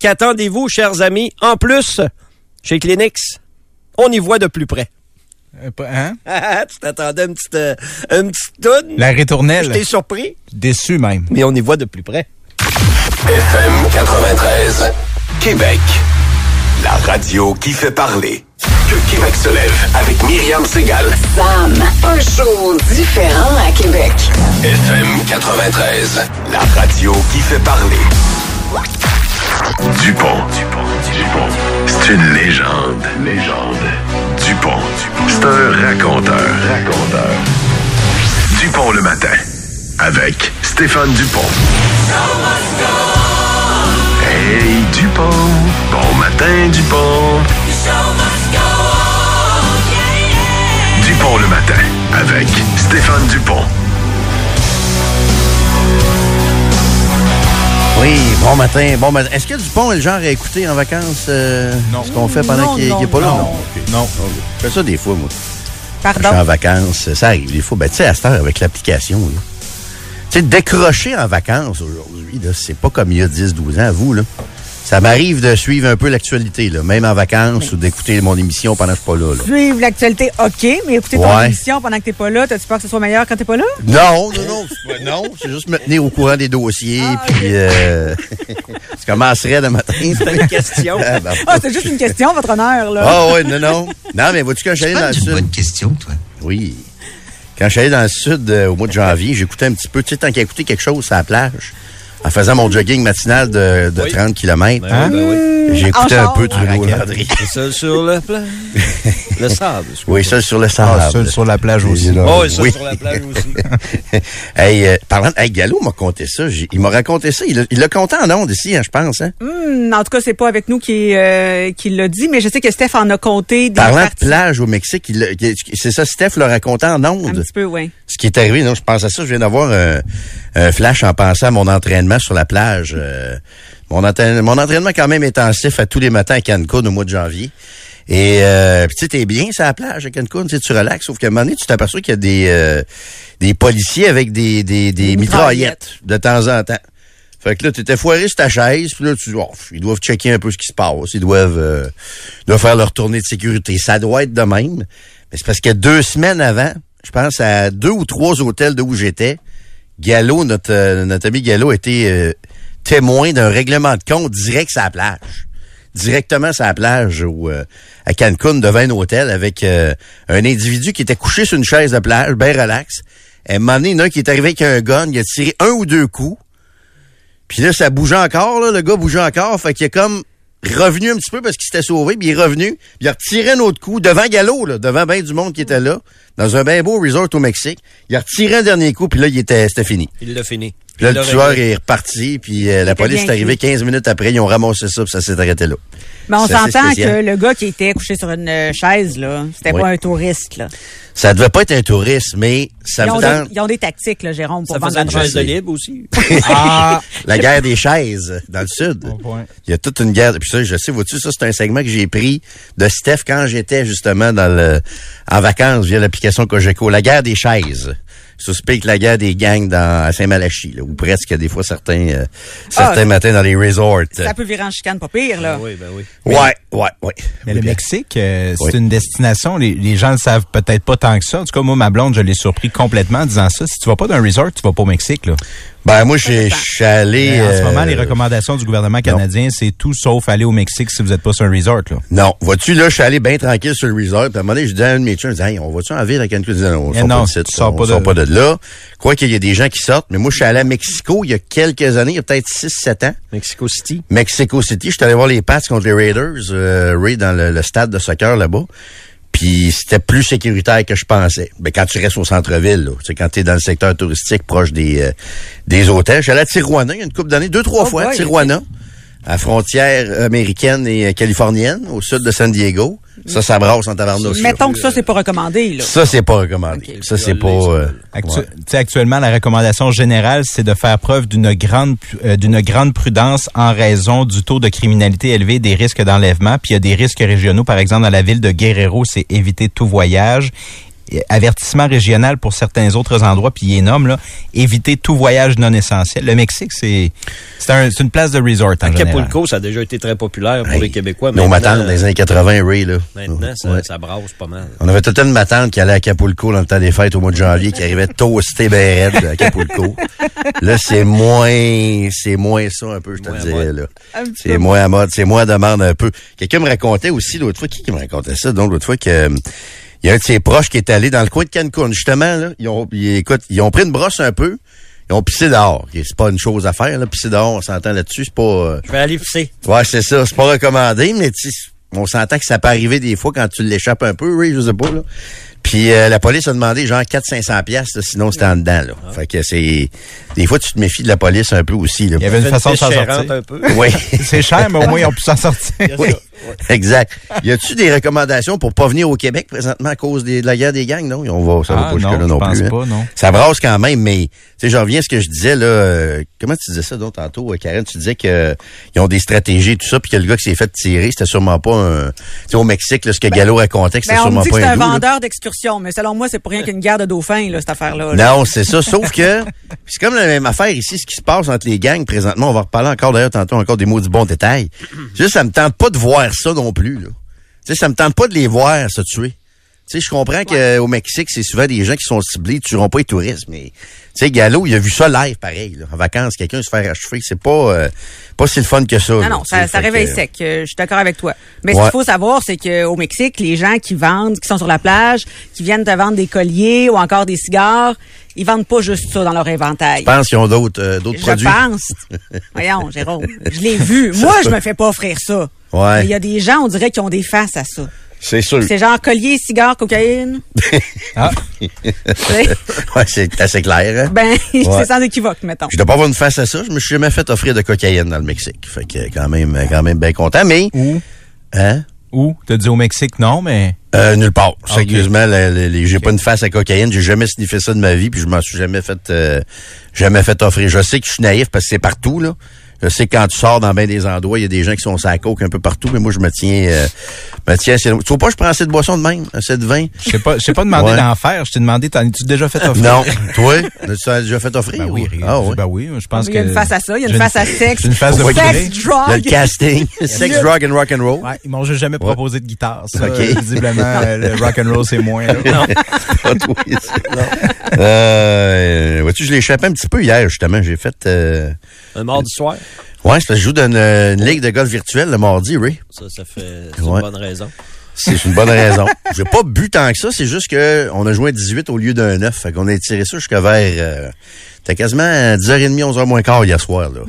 Qu'attendez-vous, chers amis? En plus, chez Clinix, on y voit de plus près. Euh, pas- Hein? Ah, tu t'attendais une petite, euh, une petite toune? La ritournelle. J'étais surpris, Déçu même. mais on y voit de plus près. FM 93. Québec. La radio qui fait parler. Que Québec se lève avec Myriam Segal. Sam, un show différent à Québec. FM 93. La radio qui fait parler. Dupont. Dupont. C'est une légende. Légende. Dupont. C'est un raconteur. Raconteur. Dupont le matin. Avec Stéphane Dupont. Hey Dupont. Bon matin Dupont. Dupont le matin. Avec Stéphane Dupont. Oui, bon matin, bon matin. Est-ce que Dupont est le genre à écouter en vacances euh, Non. ce qu'on fait pendant Non, qu'il non, n'est pas là? non. ok. Non. Ok. Je fais ça des fois, moi. Quand je suis en Pardon. vacances, ça arrive des fois. Ben, tu sais, à cette heure, avec l'application, là. Tu sais, décrocher en vacances aujourd'hui, c'est pas comme il y a 10-12 ans, vous, là. Ça m'arrive de suivre un peu l'actualité, là, même en vacances ou d'écouter mon émission pendant que je suis pas là. là. Suivre l'actualité, OK, mais écouter ton émission pendant que t'es pas là, t'as-tu peur que ce soit meilleur quand t'es pas là? Non, non, non, c'est pas- non, c'est juste me tenir au courant des dossiers, puis euh, je commencerais le matin. C'est une question. Ah, ben, Ah, c'est juste une question, votre honneur, là. Ah ouais, non, non. Non, mais vois-tu, quand j'allais dans le C'est une sud... bonne question, toi. Oui. Quand je suis allé dans le sud euh, au mois de janvier, j'écoutais un petit peu, tu sais, tant qu'à écouter quelque chose sur la plage, en faisant mon jogging matinal de, de Oui. 30 km, Ben oui, ben oui. j'ai écouté En un peu Trudeau Landry. C'est ça sur le plan. Le sable. je Oui, ça sur le sable. Ah, seul sur la plage aussi. là. Oh, Oui. sur la plage aussi. hey, euh, parlant, hey, Gallo m'a conté ça. Il m'a raconté ça. Il l'a- il l'a conté en ondes ici, hein, je pense. Hein? Hmm, en tout cas, c'est pas avec nous qui, euh, qui l'a dit, mais je sais que Steph en a compté des Parlant de plage au Mexique, il l'a- c'est ça, Steph l'a raconté en Un ondes. petit peu, oui. Ce qui est arrivé, non, je pense à ça, je viens d'avoir un, un flash en pensant à mon entraînement sur la plage. Euh, mon, entraînement, mon entraînement quand même intensif à tous les matins à Cancun au mois de janvier. Et euh, tu sais, t'es bien sur la plage à Cancun, tu relaxes, sauf qu'à un moment donné, tu t'aperçois qu'il y a des, euh, des policiers avec des, des, des mitraillettes de temps en temps. Fait que là, t'étais foiré sur ta chaise, puis là, tu dis, oh, ils doivent checker un peu ce qui se passe, ils doivent, euh, ils doivent faire leur tournée de sécurité. Ça doit être de même. Mais c'est parce que deux semaines avant, je pense à deux ou trois hôtels de où j'étais, Gallo, notre, euh, notre ami Gallo, était euh, témoin d'un règlement de compte direct sur la plage. Directement sur la plage euh, à Cancun devant un hôtel avec un individu qui était couché sur une chaise de plage, bien relax. À un il a un qui est arrivé avec un gun, il a tiré un ou deux coups. Puis là, ça bougeait encore, le gars bougeait encore. Fait qu'il est comme revenu un petit peu parce qu'il s'était sauvé, puis il est revenu, puis il a retiré un autre coup devant Gallo, là, devant bien du monde qui était là, dans un bien beau resort au Mexique. Il a retiré un dernier coup, puis là, il était, c'était fini. Il l'a fini. Puis là, Il le tueur est reparti, puis euh, la police est arrivée 15 minutes après, ils ont ramassé ça, puis ça s'est arrêté là. Mais on s'entend que le gars qui était couché sur une euh, chaise, là, c'était Oui. pas un touriste, là. Ça devait pas être un touriste, mais ça Ils ont, me des, ils ont des tactiques, là, Jérôme, pour Ça vendre une chaise de libre aussi. Ah! La guerre des chaises dans le sud. Bon point. Il y a toute une guerre. Puis ça, je sais, vois-tu, ça, c'est un segment que j'ai pris de Steph quand j'étais justement dans le, en vacances via l'application Cogeco. La guerre des chaises. Suspecte la guerre des gangs dans, à Saint-Malachie, là, ou presque des fois certains, euh, certains Ah, matins dans les resorts. Ça peut virer en chicane, pas pire, là. oui, ben oui. Ouais, ouais, ouais. Mais Oui, le bien. Mexique, euh, c'est Oui. une destination, les, les gens le savent peut-être pas tant que ça. En tout cas, moi, ma blonde, je l'ai surpris complètement en disant ça. Si tu vas pas d'un resort, tu vas pas au Mexique, là. Ben, moi, j'ai- je suis allé... Mais en ce euh, moment, les recommandations du gouvernement canadien, c'est tout sauf aller au Mexique si vous êtes pas sur un resort, là. Non, vois-tu, là, je suis allé bien tranquille sur le resort. Puis à un moment donné, je dis à un de mes chums, je dis, hey, on va-tu en ville à Cancun? Non, on Eh sort non, pas de pas sort de- pas de là. Quoi qu'il y ait des gens qui sortent, mais moi, je suis allé à Mexico il y a quelques années, il y a peut-être 6-7 ans. Mexico City. Mexico City, je suis allé voir les Pats contre les Raiders, euh, Ray, dans le, le stade de soccer là-bas. Puis c'était plus sécuritaire que je pensais. Ben, quand tu restes au centre-ville, là, tu sais, quand tu es dans le secteur touristique proche des, euh, des hôtels. J'allais à Tijuana il y a une couple d'années, deux, trois Oh fois, boy, Tijuana. à la frontière américaine et euh, californienne, au sud de San Diego. Ça, ça brasse en tabarnouche. là. Mettons que ça, c'est pas recommandé, là. Ça, c'est pas recommandé. Ça, c'est pas... euh, Actu- ouais. actuellement, la recommandation générale, c'est de faire preuve d'une grande euh, d'une grande prudence en raison du taux de criminalité élevé, des risques d'enlèvement. Puis il y a des risques régionaux. Par exemple, dans la ville de Guerrero, c'est éviter tout voyage. Avertissement régional pour certains autres endroits, puis il est nomme là, éviter tout voyage non essentiel. Le Mexique, c'est c'est un- c'est une place de resort en général. Acapulco, ça a déjà été très populaire pour Hey, les Québécois. Nos Maintenant, matantes dans les années 80, Ray, là. Maintenant, ça, Ouais. ça brasse pas mal. On avait toute une matante qui allait à Acapulco dans le temps des fêtes au mois de janvier, qui arrivait toasté ben raide à Acapulco. là, c'est moins, c'est moins ça un peu, je te dirais, là. C'est moins à mode, c'est moins à demande un peu. Quelqu'un me racontait aussi l'autre fois, qui, qui me racontait ça, donc l'autre fois que, euh, il y a un de ses proches qui est allé dans le coin de Cancun, justement, là. Ils ont, ils, écoute, ils ont pris une brosse un peu, ils ont pissé dehors. C'est pas une chose à faire, là. Pisser dehors, on s'entend là-dessus, c'est pas, euh, Je vais aller pisser. Ouais, c'est ça. C'est pas recommandé, mais tu sais, on s'entend que ça peut arriver des fois quand tu l'échappes un peu, oui, je sais pas, là. Puis euh, la police a demandé genre 400-500 piastres, là, sinon c'était en dedans, là. Fait que c'est... Des fois, tu te méfies de la police un peu aussi, là. Il y avait une façon de s'en sortir. un peu. Oui, C'est cher, mais au moins, ils ont pu s'en sortir. oui. Exact. Y a-tu des recommandations pour pas venir au Québec présentement à cause des- de la guerre des gangs, non? On va, ça va Ah, pas jusque-là non, non, je pense plus. hein. pas, non. Ça brasse quand même, mais tu sais, je reviens à ce que je disais là. euh, comment tu disais ça donc tantôt, euh, Karen? Tu disais que euh, ils ont des stratégies, tout ça, puis que le gars qui s'est fait tirer, c'était sûrement pas un. Tu sais, au Mexique, là, ce que Gallo racontait, que c'était Ben, on sûrement me dit que pas c'est un vendeur d'excursion, mais selon moi, c'est pour rien qu'une guerre de dauphins, là, cette affaire-là. là. Non, c'est ça. Sauf que c'est comme la même affaire ici, ce qui se passe entre les gangs présentement. On va reparler encore d'ailleurs tantôt encore des mots du bon détail. Juste, ça me tente pas de voir ça non plus. Là. Tu sais, ça me tente pas de les voir se tuer. Tu sais, je comprends qu'au Mexique, c'est souvent des gens qui sont ciblés, ils tueront pas les touristes, mais tu sais, Gallo, il a vu ça live, pareil, là, en vacances, quelqu'un se faire achever, c'est pas euh, pas si le fun que ça. Non, là, non, ça, ça réveille que- sec. euh, je suis d'accord avec toi. Mais ce qu'il faut savoir, c'est qu'au Mexique, les gens qui vendent, qui sont sur la plage, qui viennent te vendre des colliers ou encore des cigares, ils vendent pas juste ça dans leur inventaire. Je pense qu'ils ont d'autres euh, d'autres Je produits. pense. Voyons, Jérôme, je l'ai vu. Moi, je me fais pas offrir ça. Ouais. Il y a des gens, on dirait, qui ont des faces à ça. C'est sûr. C'est genre collier, cigare, cocaïne. Ah. Ouais, c'est assez clair. Hein? ben, Ouais. c'est sans équivoque, mettons. Je dois pas avoir une face à ça. Je me suis jamais fait offrir de cocaïne dans le Mexique. Fait que quand même, quand même bien content. Mais, Où? hein? Où? T'as dit au Mexique, non, mais... Euh, nulle part. Ah, Sérieusement, le- le- j'ai pas une face à cocaïne. J'ai jamais sniffé ça de ma vie, puis je m'en suis jamais fait, euh, jamais fait offrir. Je sais que je suis naïf parce que c'est partout là. Je sais que quand tu sors dans bien des endroits, il y a des gens qui sont sur la coke un peu partout, mais moi je me tiens, euh, me tiens. assez- Tu vois pas, je prends assez de boissons de même, assez de vin. Je sais pas, je t'ai pas demandé Ouais. d'en faire. Je t'ai demandé, t'en as-tu déjà fait offrir? Non, toi, tu as déjà fait offrir Ben oui, ou- Ah oui. ben oui, je pense Il y a que... une face à ça, il y a une face à sexe. une face de. Sex, a le drug. casting, sex, drug and rock and roll. Ouais, ils m'ont juste jamais proposé de guitare. Ça, Ok. euh, visiblement, le rock and roll, c'est moins. là. Pas toi, ça. Euh, vois-tu, je l'ai échappé un petit peu hier, justement. J'ai fait, euh, Un mardi soir, que je joue dans une, une ligue de golf virtuelle le mardi, Ray. ça, ça fait Ouais. une bonne raison. C'est une bonne raison. J'ai pas bu tant que ça, c'est juste que on a joué à 18 au lieu d'un 9. Fait qu'on a tiré ça jusqu'à vers euh, T'as quasiment à 10h30, 11h moins quart hier soir. Là,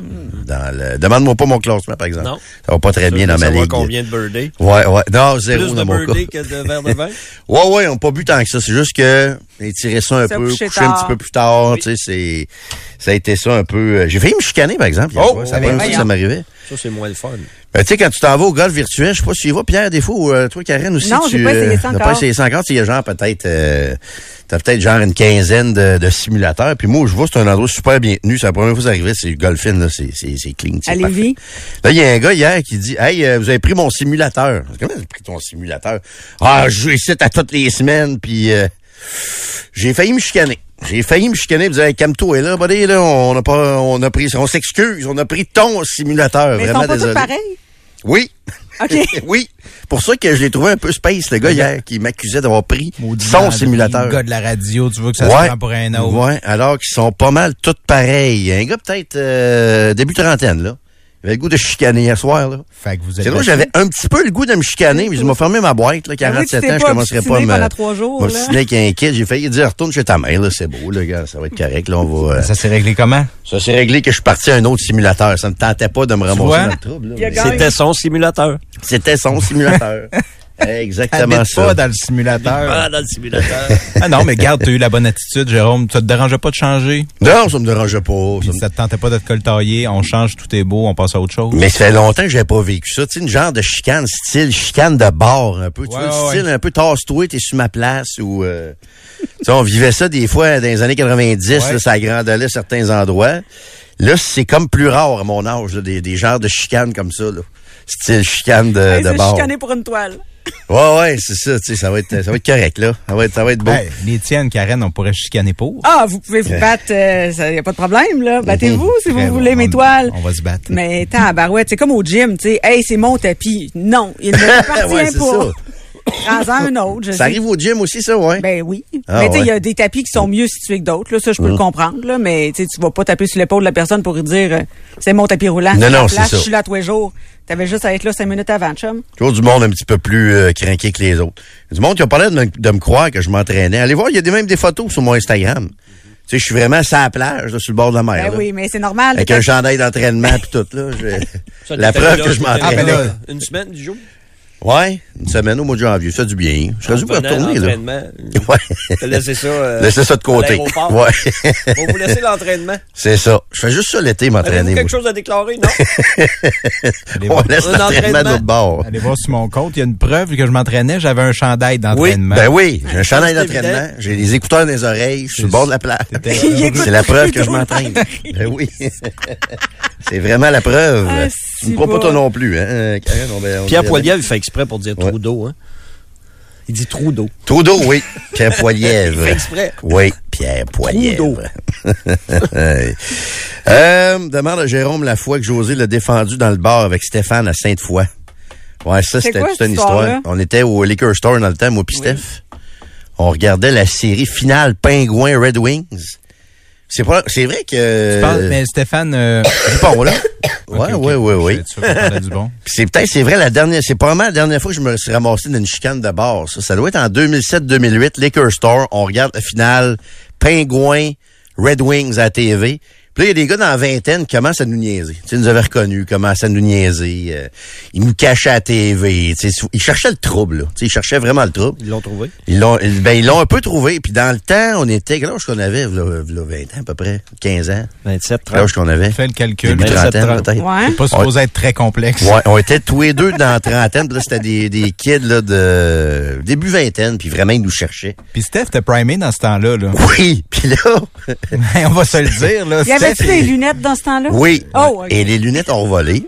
dans le... Demande-moi pas mon classement, par exemple. Non. Ça va pas très bien dans ma ligue. combien de birthday? Ouais, ouais. Non, zéro Plus de dans mon cas. birthday que de verre de vin? Ouais, ouais, on n'a pas bu tant que ça. C'est juste que j'ai tiré ça un Ça peu, couché un petit peu plus tard. Tu sais, c'est, ça a été ça un peu. euh, J'ai failli me chicaner, par exemple. hier Oh, soir. que ça m'arrivait. Ça, c'est moins le fun. Ben, tu sais, quand tu t'en vas au golf virtuel, je sais pas si tu y vas, Pierre, des fois, ou euh, toi, Karen aussi. Non, tu, j'ai pas essayé ça t'as encore. pas essayé ça encore. Tu sais, Il y a genre peut-être, euh, t'as peut-être genre une quinzaine de, de simulateurs. Puis moi, je vois, c'est un endroit super bien tenu. C'est la première fois que ça arrivait, c'est Golfin, là. C'est, c'est, c'est clean. c'est. Lévis? Là, il y a un gars hier qui dit Hey, euh, vous avez pris mon simulateur. Comment vous avez pris ton simulateur? Ah, je joue ici à toutes les semaines, puis euh, j'ai failli me chicaner. J'ai failli me chicaner et dire hey, calme-toi est là, buddy, là, on a pas on a pris on s'excuse, on a pris ton simulateur. Mais ils Vraiment sont pas tous désolé. pareils. Oui. OK. oui. Pour ça que je l'ai trouvé un peu space, le gars hier, qui m'accusait d'avoir pris Maudit son simulateur. Le gars de la radio, tu veux que ça ouais. se prend pour un autre. Ouais, alors qu'ils sont pas mal tous pareils. Un gars peut-être euh, début trentaine, là. Il avait le goût de chicaner hier soir, là. Fait que vous êtes C'est drôle, j'avais un petit peu le goût de me chicaner, mais je m'ai fermé ma boîte, là, Ah oui, tu 47 t'es ans, je commencerai pas à me... trois jours, là? J'ai failli dire, retourne chez ta mère, là, c'est beau, là, gars, ça va être correct, là, on va... euh, Ça s'est réglé comment? Ça s'est réglé que je suis parti à un autre simulateur. Ça me tentait pas de me ramasser dans le trouble, là. C'était son simulateur. C'était son simulateur. Exactement Habite ça. pas dans le simulateur. Ah, dans le simulateur. Ah non, mais garde, t'as eu la bonne attitude, Jérôme. Ça te dérangeait pas de changer? Non, ça me dérangeait pas. ça me- ça te tentait pas de te coltailler, on change, tout est beau, on passe à autre chose? Mais ça fait longtemps que j'avais pas vécu ça. Tu sais, une genre de chicane, style chicane de bar, un peu. Tu Ouais, vois, le ouais, style un peu tasse-toi, t'es sur ma place ou... euh, tu sais, on vivait ça des fois dans les années 90, Ouais. là, ça agrandait certains endroits. Là, c'est comme plus rare à mon âge, là, des, des genres de chicanes comme ça. Là. Style chicane de, Hey, de c'est bar. chicané pour une toile. Ouais, ouais, c'est ça. Tu sais, ça va être, ça va être correct, là. Ça va être, ça va être beau. Ben, les tiennes, Karen, on pourrait chicaner pour. Ah, vous pouvez vous battre, il n'y a pas de problème, là. Battez-vous si vous voulez mes on- toiles. On va se battre. Mais tabarouette, c'est comme au gym, tu sais. Hey, c'est mon tapis. Non, il ne m'appartient Ouais, c'est pas. Prends-en un autre. je Ça sais. arrive au gym aussi, ça, ouais. Ben oui. Ah, mais tu sais, il y a des tapis qui sont mieux situés que d'autres. Là, ça, je peux le comprendre. Là, mais tu sais, tu vas pas taper sur l'épaule de la personne pour lui dire euh, c'est mon tapis roulant. Non, non, c'est ça. Je suis là tous les jours. T'avais juste à être là cinq minutes avant, chum. Toujours du monde un petit peu plus euh, craqué que les autres. Du monde qui a parlé de, me- de me croire que je m'entraînais. Allez voir, il y a des, même des photos sur mon Instagram. Tu sais, je suis vraiment sur la plage, là, sur le bord de la mer. Ben là. oui, mais c'est normal. Avec un chandail d'entraînement puis tout, là. Je- Ça, La preuve là, que je m'entraîne. Ah, ben là. Une semaine du jour. Ouais, une semaine au mois de janvier, ça fait du bien. Je serais dû retourner, là. l'entraînement. Ouais. Laissé ça. euh, Laissez ça de côté. Ouais. On va vous laisser l'entraînement. C'est ça. Je fais juste ça l'été, m'entraîner. quelque chose à déclarer, non? Allez On voir, laisse l'entraînement de bord. allez voir sur mon compte, il y a une preuve que je m'entraînais, j'avais un chandail d'entraînement. Ben oui, j'ai un chandail d'entraînement, j'ai les écouteurs dans les oreilles, je suis sur le bord de la plage. C'est la preuve que je m'entraîne. Ben oui. C'est vraiment la preuve. Tu me si crois pas toi non plus, hein, Karen? On va- on Pierre va- Poilievre, il fait exprès pour dire Ouais. trou d'eau, hein? Il dit trou d'eau. Trou d'eau, oui. Pierre Poilièvre. Il fait exprès. Oui, Pierre d'eau. Poilièvre. euh, demande à Jérôme la fois que José l'a défendu dans le bar avec Stéphane à Sainte-Foy. Ouais, ça, C'est c'était quoi, toute une histoire. histoire-là? On était au Liquor Store dans le temps, moi pis Steph. On regardait la série finale Pingouin Red Wings. C'est pas, c'est vrai que... Tu parles- mais Stéphane, euh, Du bon, là. Ouais, ok, ok. ouais, ouais, ouais. c'est peut-être, c'est vrai, la dernière, c'est probablement la dernière fois que je me suis ramassé dans une chicane de bar. Ça, ça doit être en 2007-2008, Liquor Store. On regarde la finale, Pingouin, Red Wings à la TV. Puis là, il y a des gars dans la vingtaine qui commencent à nous niaiser. Tu sais, ils nous avaient reconnus, commencent à nous niaiser. euh, ils nous cachaient à la TV. Tu sais, ils cherchaient le trouble, là. Tu sais, ils cherchaient vraiment le trouble. Ils l'ont trouvé. Ils l'ont, ben, ils l'ont un peu trouvé. Puis dans le temps, on était, quel âge qu'on avait, là, 20 ans à peu près, 15 ans? 27, Quel âge 30. qu'on avait? Fais le calcul. Début 27, trentaine, 30. peut-être. Ouais. C'est pas supposé être très complexe. Ouais, on était tous les deux dans la trentaine, puis là, c'était des, des kids là, de début vingtaine, puis vraiment, ils nous cherchaient. Puis Steph t'es primé dans ce temps-là. Là. Oui, puis là, on va se le dire. Là, Steph, des lunettes dans ce temps-là? oui, Oh, et les lunettes ont volé.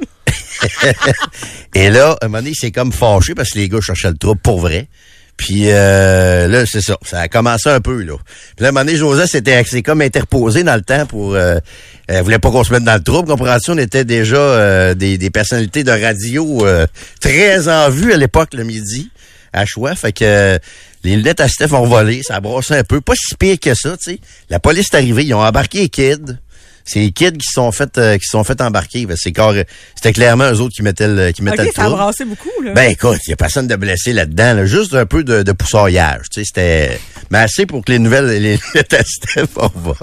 et là, à un moment donné, il s'est comme fâché parce que les gars cherchaient le trouble pour vrai. Puis euh, là, c'est ça. Ça a commencé un peu, là. Puis là, à un moment donné, José s'était comme interposé dans le temps pour... Euh, elle voulait pas qu'on se mette dans le trouble. Comprends-tu? On était déjà euh, des, des personnalités de radio euh, très en vue à l'époque, le midi, à choix. Fait que les lunettes à Steph ont volé. Ça a brassé un peu. Pas si pire que ça, tu sais. La police est arrivée. Ils ont embarqué les kids. C'est les kids qui se sont fait, euh, qui se sont fait embarquer. Ben, c'est C'était clairement eux autres qui mettaient le, qui mettaient OK, le ça a trouble. brassé beaucoup, là. Ben écoute, il y a personne de blessé là-dedans, là, juste un peu de, de tu sais, c'était mais assez pour que les nouvelles les lunettes à Steph envolent.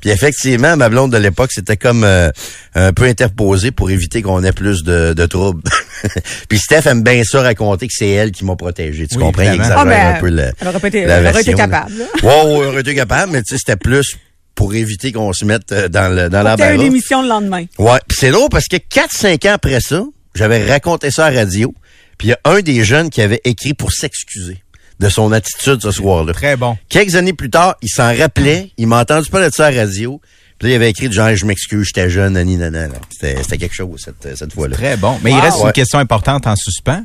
Puis effectivement, ma blonde de l'époque, c'était comme euh, un peu interposé pour éviter qu'on ait plus de, de troubles. Puis Steph aime bien ça raconter que c'est elle qui m'a protégé, tu Oui, comprends, il exagère Ah, ben, un peu le, elle aurait été- la elle aurait été là. capable, là. Ouais, elle aurait été capable, mais tu sais, c'était plus pour éviter qu'on se mette euh, dans le dans T'as une l'embarras. émission le lendemain. Ouais, pis c'est drôle parce que 4-5 ans après ça, j'avais raconté ça à la radio, puis il y a un des jeunes qui avait écrit pour s'excuser de son attitude ce soir-là. Très bon. Quelques années plus tard, il s'en rappelait, il m'a entendu parler de ça à la radio, puis là, il avait écrit genre, je m'excuse, j'étais jeune, nani, nanana. C'était c'était quelque chose cette, cette fois-là. Très bon. Mais il reste Ouais. une question importante en suspens.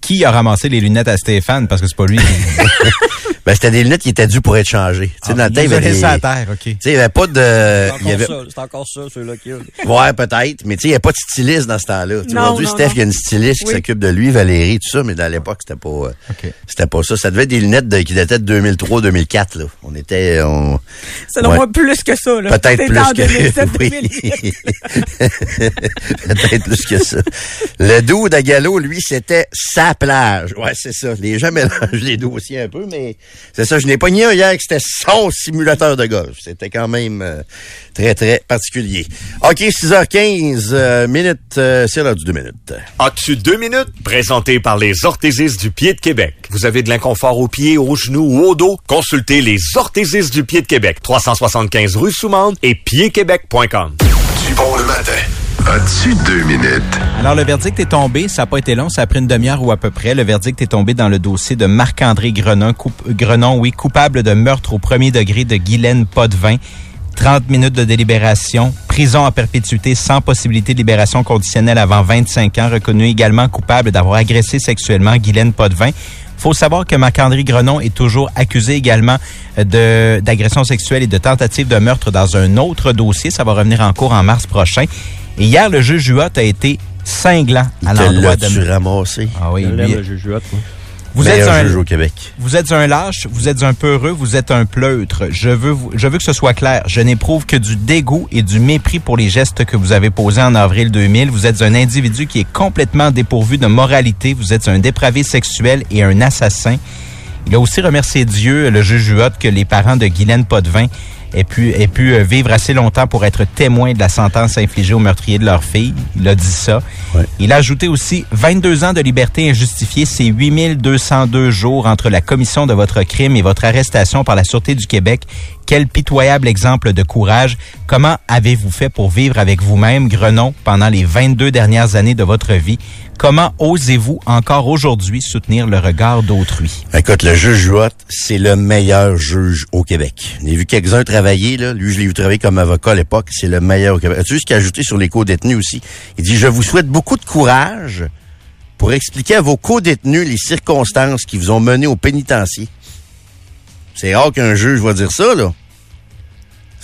Qui a ramassé les lunettes à Stéphane? Parce que c'est pas lui. Ben, c'était des lunettes qui étaient dues pour être changées. Tu sais, Ah, dans le temps, il y avait des... à terre, OK. sais, il y avait pas de... C'est y avait... encore ça, c'est encore ça, ceux-là qui Ouais, peut-être. Mais tu sais, il n'y a pas de styliste dans ce temps-là. Tu sais, Non, Aujourd'hui, Steph, il y a une styliste qui s'occupe de lui, Valérie, tout ça, mais dans l'époque, c'était pas, euh, OK. c'était pas ça. Ça devait être des lunettes de- qui dataient de 2003-2004, là. On était, on, Selon Ouais. moi, plus que ça, là. peut-être plus en que, 2007, oui. 2008. peut-être plus que ça. Le dos d'Agalo, lui, c'était sa plage. Ouais, c'est ça. Les gens mélangent les dossiers un peu, mais C'est ça, je n'ai pas nié un hier que c'était son simulateur de golf. C'était quand même euh, très, très particulier. OK, 6h15 euh, minutes, euh, c'est l'heure du deux minutes. As-tu deux minutes? Présenté par les orthésistes du pied de Québec. Vous avez de l'inconfort aux pieds, aux genoux ou au dos? Consultez les orthésistes du pied de Québec. 375 rue Soumande et piedquebec.com. Du bon le matin. Deux minutes? Alors, le verdict est tombé. Ça n'a pas été long. Ça a pris une demi-heure ou à peu près. Le verdict est tombé dans le dossier de Marc-André Grenon, Grenon, oui, coupable de meurtre au premier degré de Guylaine Potvin. 30 minutes de délibération, prison à perpétuité sans possibilité de libération conditionnelle avant 25 ans, reconnu également coupable d'avoir agressé sexuellement Guylaine Potvin. faut savoir que Marc-André Grenon est toujours accusé également de d'agression sexuelle et de tentative de meurtre dans un autre dossier. Ça va revenir en cours en mars prochain. Et hier, le juge Juot a été cinglant à l'endroit de... l'as-tu ramassé? Ah oui, Je lui- l'aime, le juge Huot, moi. vous êtes un juge au Québec. vous êtes un lâche, vous êtes un peureux, vous êtes un pleutre. Je veux, vous- je veux que ce soit clair. Je n'éprouve que du dégoût et du mépris pour les gestes que vous avez posés en avril 2000. Vous êtes un individu qui est complètement dépourvu de moralité. Vous êtes un dépravé sexuel et un assassin. Il a aussi remercié Dieu, le juge Huot, que les parents de Guylaine Potvin aient pu, aient pu euh, vivre assez longtemps pour être témoins de la sentence infligée au meurtrier de leur fille. Il a dit ça. Ouais. Il a ajouté aussi 22 ans de liberté injustifiée, c'est 8202 jours entre la commission de votre crime et votre arrestation par la Sûreté du Québec. Quel pitoyable exemple de courage. Comment avez-vous fait pour vivre avec vous-même, Grenon, pendant les 22 dernières années de votre vie? Comment osez-vous encore aujourd'hui soutenir le regard d'autrui? Écoute, le juge Jouot, c'est le meilleur juge au Québec. J'ai vu quelques-uns travailler, là. Lui, je l'ai vu travailler comme avocat à l'époque. C'est le meilleur au Québec. As-tu vu ce qu'il a ajouté sur les co-détenus aussi? Il dit, je vous souhaite beaucoup de courage pour expliquer à vos co-détenus les circonstances qui vous ont mené au pénitencier. C'est rare qu'un juge va dire ça, là.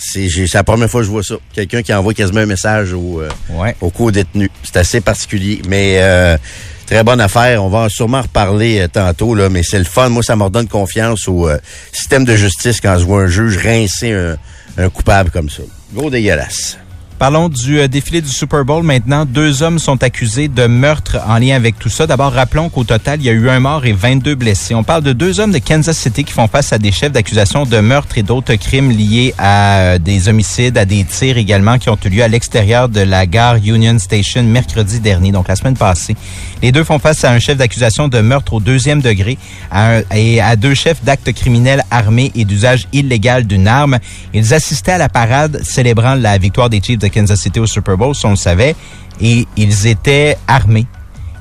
C'est, la première fois que je vois ça. Quelqu'un qui envoie quasiment un message au, euh, Ouais. aux co-détenus. C'est assez particulier. Mais euh, très bonne affaire. On va sûrement reparler euh, tantôt, là, mais c'est le fun. Moi, ça me redonne confiance au euh, système de justice quand je vois un juge rincer un, un coupable comme ça. Gros dégueulasse. Parlons du euh, défilé du Super Bowl maintenant. Deux hommes sont accusés de meurtre en lien avec tout ça. D'abord, rappelons qu'au total, il y a eu un mort et 22 blessés. On parle de deux hommes de Kansas City qui font face à des chefs d'accusation de meurtre et d'autres crimes liés à euh, des homicides, à des tirs également qui ont eu lieu à l'extérieur de la gare Union Station mercredi dernier, donc la semaine passée. Les deux font face à un chef d'accusation de meurtre au deuxième degré et à deux chefs d'actes criminels armés et d'usage illégal d'une arme. Ils assistaient à la parade célébrant la victoire des Chiefs de Kansas City au Super Bowl, si on le savait, et ils étaient armés.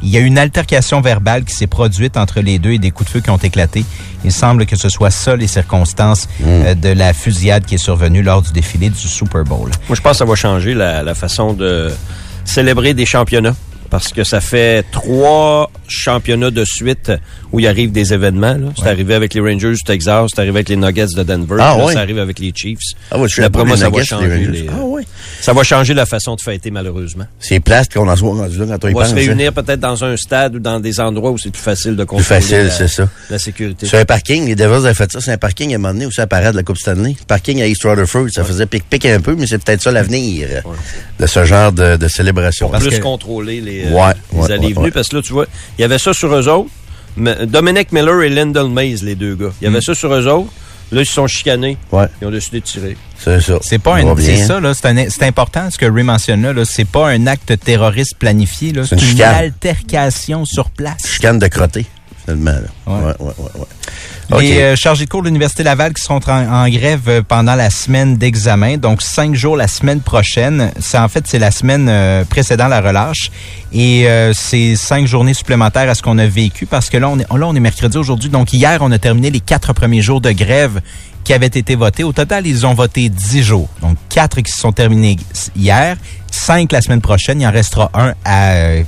Il y a eu une altercation verbale qui s'est produite entre les deux et des coups de feu qui ont éclaté. Il semble que ce soit ça les circonstances euh, de la fusillade qui est survenue lors du défilé du Super Bowl. Moi, je pense que ça va changer la, la façon de célébrer des championnats. Parce que ça fait trois championnats de suite où il arrive des événements. C'est arrivé avec les Rangers du Texas, c'est arrivé avec les Nuggets de Denver, Ah, là, ouais. ça arrive avec les Chiefs. Ah ouais, je suis D'après pas moi, les ça va changer les Rangers. les- Ah ouais. Ça va changer la façon de fêter, malheureusement. C'est plate qu'on en soit rendu là quand on y On va pense. se hein. réunir peut-être dans un stade ou dans des endroits où c'est plus facile de Plus contrôler facile, la, c'est ça. la sécurité. Sur un parking, les Devils avaient fait ça, c'est un parking à un moment donné à la parade de la Coupe Stanley. Parking à East Rutherford, ça faisait pic-pic un peu, mais c'est peut-être ça l'avenir de ce genre de, de célébration. pour plus que- contrôler les, euh, Ouais, les ouais, allées et ouais, venues. ouais. Parce que là, tu vois, il y avait ça sur eux autres. Mais Dominic Miller et Lyndon Mays, les deux gars. Il y avait ça sur eux autres. Là, ils se sont chicanés. Ouais, Ils ont décidé de tirer. c'est ça. C'est pas Ça va un, c'est bien. ça là, c'est important ce que Ray mentionne là, là. c'est pas un acte terroriste planifié là, C'est une altercation sur place. Chicane de crotté, finalement. Là. Ouais. Ouais, ouais, ouais, ouais. OK. Les euh, chargés de cours de l'Université Laval qui seront en, en grève euh, pendant la semaine d'examen, donc cinq jours la semaine prochaine. C'est en fait c'est la semaine euh, précédant la relâche et euh, c'est cinq journées supplémentaires à ce qu'on a vécu parce que là on est là on est mercredi aujourd'hui, donc hier on a terminé les quatre premiers jours de grève qui avaient été votés. Au total ils ont voté dix jours, donc quatre qui se sont terminés hier, cinq la semaine prochaine. Il en restera un à euh,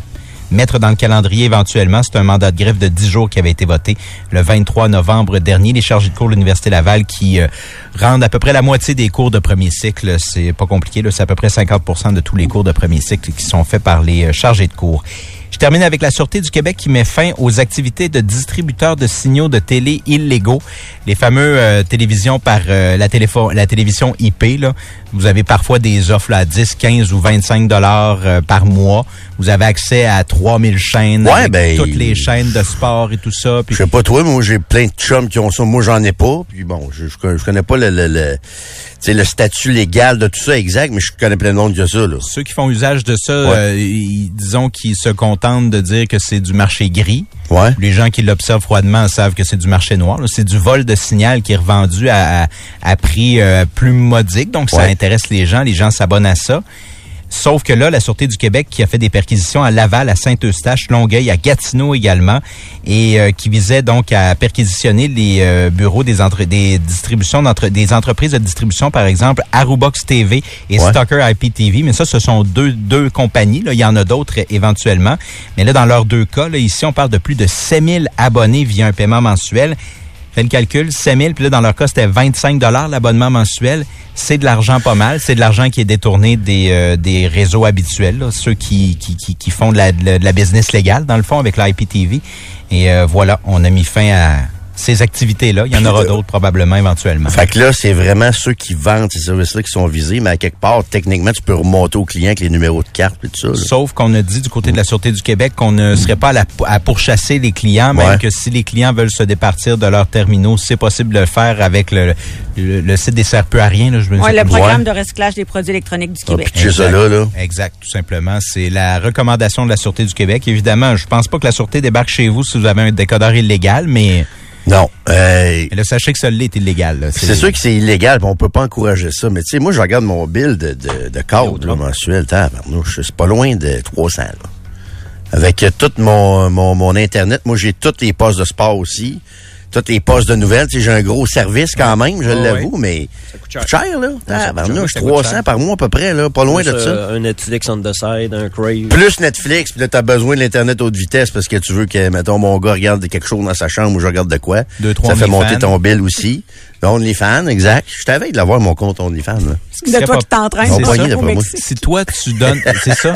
mettre dans le calendrier éventuellement. C'est un mandat de grève de 10 jours qui avait été voté le 23 novembre dernier. Les chargés de cours de l'Université Laval qui euh, rendent à peu près la moitié des cours de premier cycle. C'est pas compliqué, c'est à peu près 50% de tous les cours de premier cycle qui sont faits par les euh, chargés de cours. Je termine avec la Sûreté du Québec qui met fin aux activités de distributeurs de signaux de télé illégaux. Les fameux euh, télévisions par euh, la, la télévision IP. Là. Vous avez parfois des offres là, à 10, 15 ou 25 dollars euh, par mois. Vous avez accès à 3000 chaînes, Ouais, avec ben, toutes les chaînes de sport et tout ça. Puis Je sais pas toi, moi j'ai plein de chums qui ont ça. Moi j'en ai pas. Puis bon, je, je, connais- je connais pas le, le, le, le statut légal de tout ça exact, mais je connais plein de monde qui a ça. Là. Ceux qui font usage de ça, euh, ils- disons qu'ils se contentent de dire que c'est du marché gris. Ouais. Les gens qui l'observent froidement savent que c'est du marché noir. C'est du vol de signal qui est revendu à, à, à prix euh, plus modique. Donc, ça intéresse les gens. Les gens s'abonnent à ça. Sauf que là, la Sûreté du Québec qui a fait des perquisitions à Laval, à Saint-Eustache, Longueuil, à Gatineau également, et euh, qui visait donc à perquisitionner les euh, bureaux des, entre des distributions d'entre des entreprises de distribution, par exemple, Arubox TV et Ouais. Stalker IPTV. Mais ça, ce sont deux, deux compagnies. Là. Il y en a d'autres éventuellement. Mais là, dans leurs deux cas, là, ici, on parle de plus de 7000 abonnés via un paiement mensuel. Fais le calcul, 7 000, puis là, dans leur cas, c'était 25 l'abonnement mensuel. C'est de l'argent pas mal. C'est de l'argent qui est détourné des, euh, des réseaux habituels, ceux qui, qui, qui, font de la business légale, dans le fond, avec l'IPTV. Et euh, voilà, on a mis fin à ces activités-là. Il y en aura d'autres probablement éventuellement. Fait que là, c'est vraiment ceux qui vendent ces services-là qui sont visés, mais à quelque part, techniquement, tu peux remonter au client avec les numéros de carte et tout ça. là. Sauf qu'on a dit du côté de la Sûreté du Québec qu'on ne serait pas à, la- à pourchasser les clients, même Ouais. que si les clients veulent se départir de leurs terminaux, c'est possible de le faire avec le, le, le site des sert plus à rien. Là, je me Ouais, le programme de recyclage des produits électroniques du Ah, Québec. puis tu sais ça là, là. Exact, tout simplement. C'est la recommandation de la Sûreté du Québec. Évidemment, je pense pas que la Sûreté débarque chez vous si vous avez un décodeur illégal, mais, Non. Euh, mais là, sachez que ça l'est illégal. c'est sûr que c'est illégal, on peut pas encourager ça. Mais tu sais, moi, je regarde mon bill de, de, de cadre là, mensuel. C'est pas loin de 300. Là. Avec euh, tout mon, mon, mon Internet, moi, j'ai tous les postes de sport aussi. Toutes les postes de nouvelles. Tu sais, j'ai un gros service quand même, je Ouais, l'avoue, mais Ça coûte ça cher. coûte cher, là. Ça coûte 300 cher. par mois à peu près, là. Pas loin Plus, de ça. euh, un Netflix on the side, un Crave. Plus Netflix, puis là, t'as besoin de l'Internet haute vitesse parce que tu veux que, mettons, mon gars regarde quelque chose dans sa chambre ou je regarde de quoi. Deux, trois Ça fait monter ton bill aussi. OnlyFans, exact. Je t'avais de l'avoir mon compte OnlyFans, De toi qui t'entraînes. Si toi, tu donnes... c'est ça.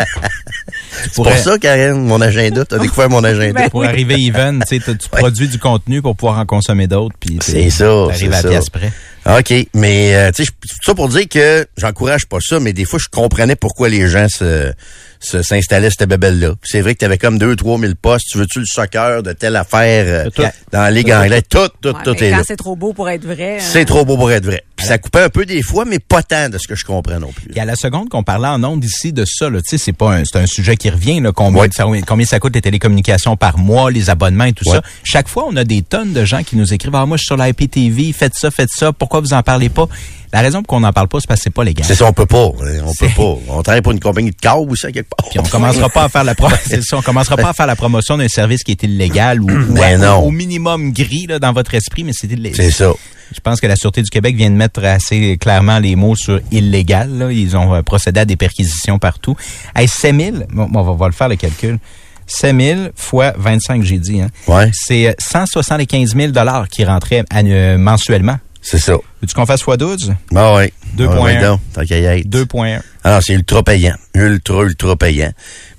C'est pour ça, Karen, mon agenda. T'as découvert mon agenda. Ben, Pour Oui. arriver even, tu produis du contenu pour pouvoir en consommer d'autres. puis C'est ça, T'arrives c'est à la pièce près. OK, mais euh, tu sais, ça pour dire que j'encourage pas ça, mais des fois, je comprenais pourquoi les gens se se- s'installaient cette bébelle-là. C'est vrai que tu avais comme 2 trois mille postes. Tu veux-tu le soccer de telle affaire euh, Tout. dans la Ligue anglaise? Tout, tout, Ouais, tout est quand là. c'est trop beau pour être vrai. C'est euh, trop beau pour être vrai. Puis ça coupait un peu des fois, mais pas tant de ce que je comprends non plus. Et à la seconde qu'on parlait en ondes ici de ça, là, tu sais, c'est pas un, c'est un sujet qui revient, là, combien, Ouais. ça, combien ça coûte les télécommunications par mois, les abonnements et tout Ouais. ça. Chaque fois, on a des tonnes de gens qui nous écrivent, ah, moi, je suis sur la IPTV, faites ça, faites ça, pourquoi vous en parlez pas? La raison pour qu'on n'en parle pas, c'est parce que c'est pas légal. C'est ça, on peut pas. hein, On peut pas. On travaille pour une compagnie de câble ou ça quelque part. Puis on commencera pas à faire la pro- c'est ça, on commencera pas à faire la promotion d'un service qui est illégal ou, ou à- non. au minimum gris là, dans votre esprit, mais c'est illégal. C'est ça. Je pense que la Sûreté du Québec vient de mettre assez clairement les mots sur illégal. Là. Ils ont euh, procédé à des perquisitions partout. Hey, 7 000, bon, on va, on va le faire le calcul. 7 000 fois 25, j'ai dit. Hein. Ouais. C'est euh, 175 000 qui rentraient euh, mensuellement. C'est ça. Veux-tu qu'on fasse x 12? Ah ouais. Deux Ah, point ouais, un. donc, tant qu'à y être. 2,1. Alors, c'est ultra payant. Ultra, ultra payant.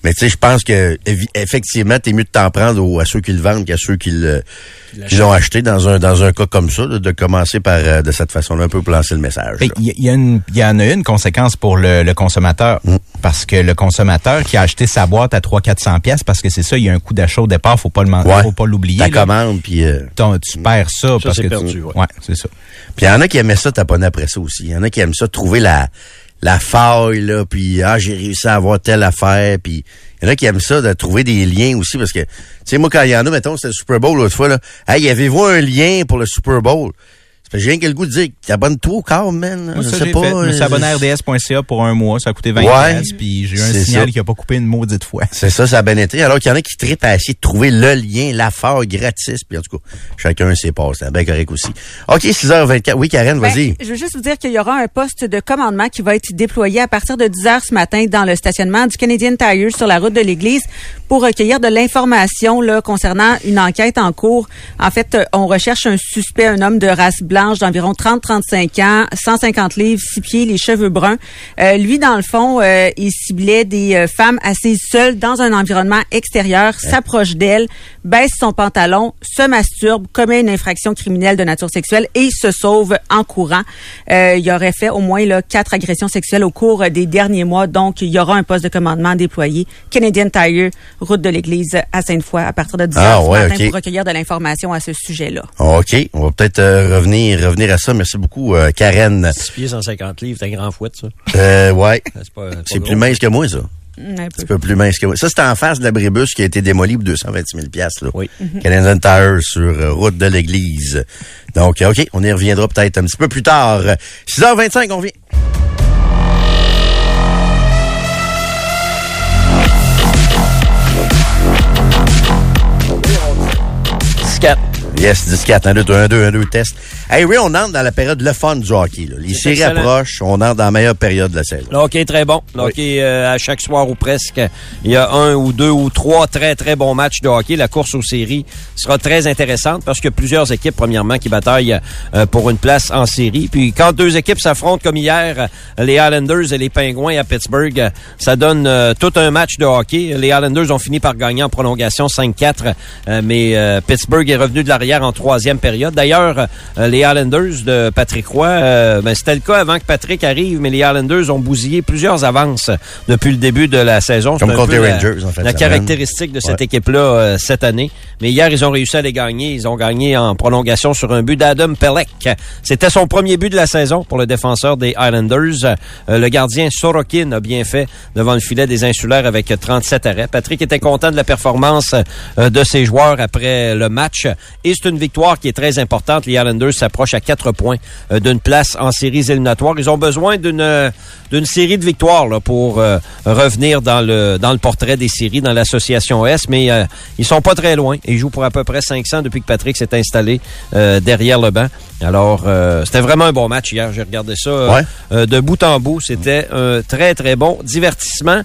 Mais tu sais, je pense que effectivement, t'es mieux de t'en prendre aux- à ceux qui le vendent qu'à ceux qui le- qui l'ont acheté dans un dans un cas comme ça, là, de commencer par euh, de cette façon-là un peu pour lancer le message. Il y, a une- il y en a une conséquence pour le, le consommateur. Mm. Parce que le consommateur qui a acheté sa boîte à 300-400 pièces parce que c'est ça, il y a un coût d'achat au départ, faut pas le Ouais. faut pas l'oublier. Ta là. commande, puis euh, tu perds ça, parce c'est que perdu, tu, ouais. ouais, c'est ça. puis il y en a qui aimaient ça taponner après ça aussi. Il y en a qui aiment ça trouver la la faille là, puis ah j'ai réussi à avoir telle affaire, puis il y en a qui aiment ça de trouver des liens aussi parce que tu sais moi quand il y en a mettons c'était le Super Bowl l'autre fois là, hey avez-vous un lien pour le Super Bowl? Que J'ai rien que le goût de dire t'abonnes-toi au corps, man. Moi, je ça, sais j'ai pas. fait. Je me suis abonné à RDS.ca pour un mois. Ça a coûté 20 Ouais. puis j'ai eu un signal ça. qui a pas coupé une maudite fois. C'est ça, ça a bien été. Alors qu'il y en a qui trippent à essayer de trouver le lien, l'affaire gratis. Puis en tout cas, chacun ses passes. C'est bien correct aussi. OK, 6h24. Oui, Karen, Ben, vas-y. je veux juste vous dire qu'il y aura un poste de commandement qui va être déployé à partir de 10 heures ce matin dans le stationnement du Canadian Tire sur la route de l'église pour recueillir de l'information là concernant une enquête en cours. En fait, euh, on recherche un suspect, un homme de race blanche blanche d'environ 30-35 ans, 150 livres, 6 pieds, les cheveux bruns. Euh, lui, dans le fond, euh, il ciblait des euh, femmes assises seules dans un environnement extérieur, s'approche d'elles, baisse son pantalon, se masturbe, commet une infraction criminelle de nature sexuelle et se sauve en courant. Il aurait fait au moins là, quatre agressions sexuelles au cours des derniers mois, donc il y aura un poste de commandement déployé. Canadian Tire, route de l'église à Sainte-Foy, à partir de 10 Ah, heures ce ouais, matin pour recueillir de l'information à ce sujet-là. OK, on va peut-être euh, revenir revenir à ça. Merci beaucoup, euh, Karen. 6 pieds 150 livres, c'est un grand fouette, ça. Euh, ouais, C'est plus mince que moi, ça. Mm, Un peu. Un peu plus mince que moi. Ça, c'est en face de l'abribus qui a été démoli pour 226 000 piastres, là. Oui. Canadian Tire sur euh, route de l'église. Donc, euh, OK, on y reviendra peut-être un petit peu plus tard. 6h25, on. Quatre. Yes, 10-4, 1, 2, 1, 2, 1, 2, test. Hey, oui, on entre dans la période le fun du hockey. Là. Les séries excellent. approchent, on entre dans la meilleure période de la saison. Le hockey est très bon. Le Oui. hockey, euh, à chaque soir ou presque, il y a un ou deux ou trois très, très bons matchs de hockey. La course aux séries sera très intéressante parce que plusieurs équipes, premièrement, qui bataillent euh, pour une place en série. Puis quand deux équipes s'affrontent comme hier, les Islanders et les Pingouins à Pittsburgh, ça donne euh, tout un match de hockey. Les Islanders ont fini par gagner en prolongation 5-4, euh, mais euh, Pittsburgh est revenu de l'arrière en troisième période. D'ailleurs, euh, les Islanders de Patrick Roy, euh, ben, c'était le cas avant que Patrick arrive, mais les Islanders ont bousillé plusieurs avances depuis le début de la saison. Comme contre les la- Rangers, en fin de La caractéristique de cette Ouais. équipe-là euh, cette année. Mais hier, ils ont réussi à les gagner. Ils ont gagné en prolongation sur un but d'Adam Pelech. C'était son premier but de la saison pour le défenseur des Islanders. Euh, le gardien Sorokin a bien fait devant le filet des Insulaires avec 37 arrêts. Patrick était content de la performance euh, de ses joueurs après le match. Et c'est une victoire qui est très importante. Les Islanders s'approchent à quatre points euh, d'une place en séries éliminatoires. Ils ont besoin d'une euh, d'une série de victoires là, pour euh, revenir dans le dans le portrait des séries dans l'association S, mais euh, ils sont pas très loin. Ils jouent pour à peu près 500 depuis que Patrick s'est installé derrière le banc. Alors, c'était vraiment un bon match hier. J'ai regardé ça Ouais. de bout en bout. C'était un très, très bon divertissement.